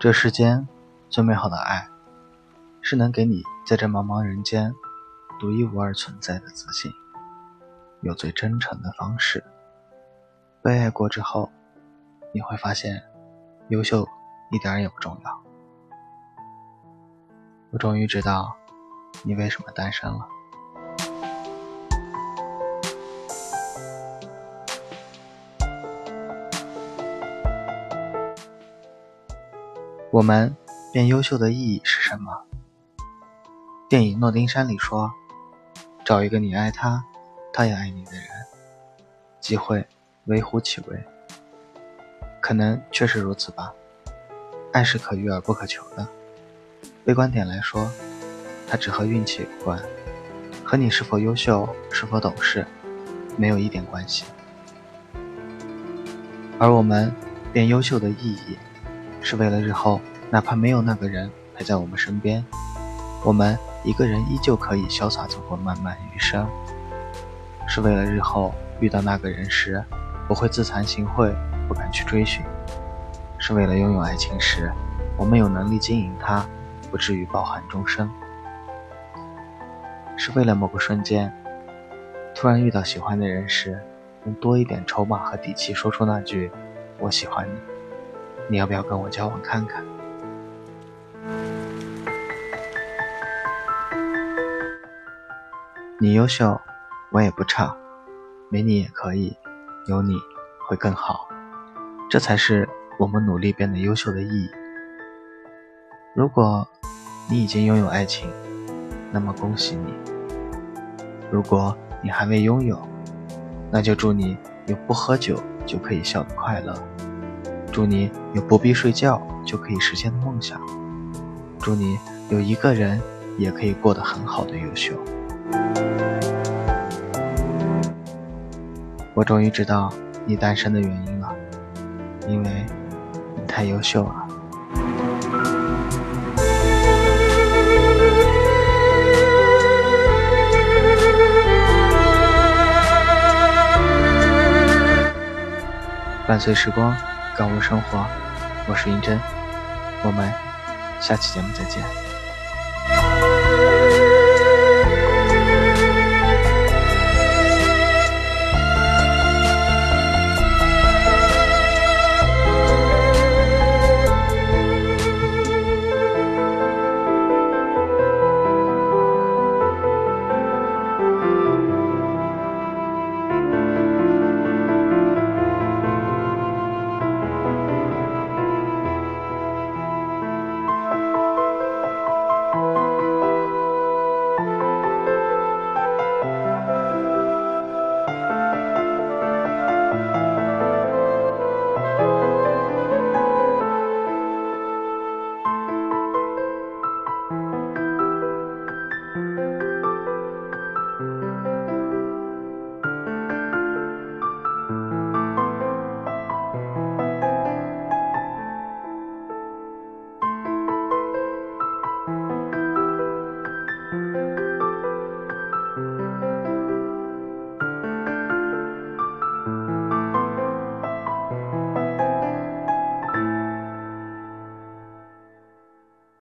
这世间最美好的爱，是能给你在这茫茫人间独一无二存在的自信，有最真诚的方式。被爱过之后，你会发现，优秀一点也不重要。我终于知道，你为什么单身了。我们变优秀的意义是什么？电影《诺丁山》里说：“找一个你爱他，他也爱你的人，机会微乎其微。”可能确实如此吧。爱是可遇而不可求的。悲观点来说，它只和运气有关，和你是否优秀、是否懂事没有一点关系。而我们变优秀的意义。是为了日后，哪怕没有那个人陪在我们身边，我们一个人依旧可以潇洒走过漫漫余生。是为了日后遇到那个人时，不会自惭形秽，不敢去追寻。是为了拥有爱情时，我们有能力经营它，不至于抱憾终生。是为了某个瞬间，突然遇到喜欢的人时，能多一点筹码和底气，说出那句“我喜欢你”。你要不要跟我交往看看？你优秀，我也不差，没你也可以，有你会更好，这才是我们努力变得优秀的意义。如果你已经拥有爱情，那么恭喜你；如果你还未拥有，那就祝你有不喝酒就可以笑的快乐。祝你有不必睡觉就可以实现的梦想，祝你有一个人也可以过得很好的优秀。我终于知道你单身的原因了，因为你太优秀了。伴随时光。感悟生活，我是银针，我们下期节目再见。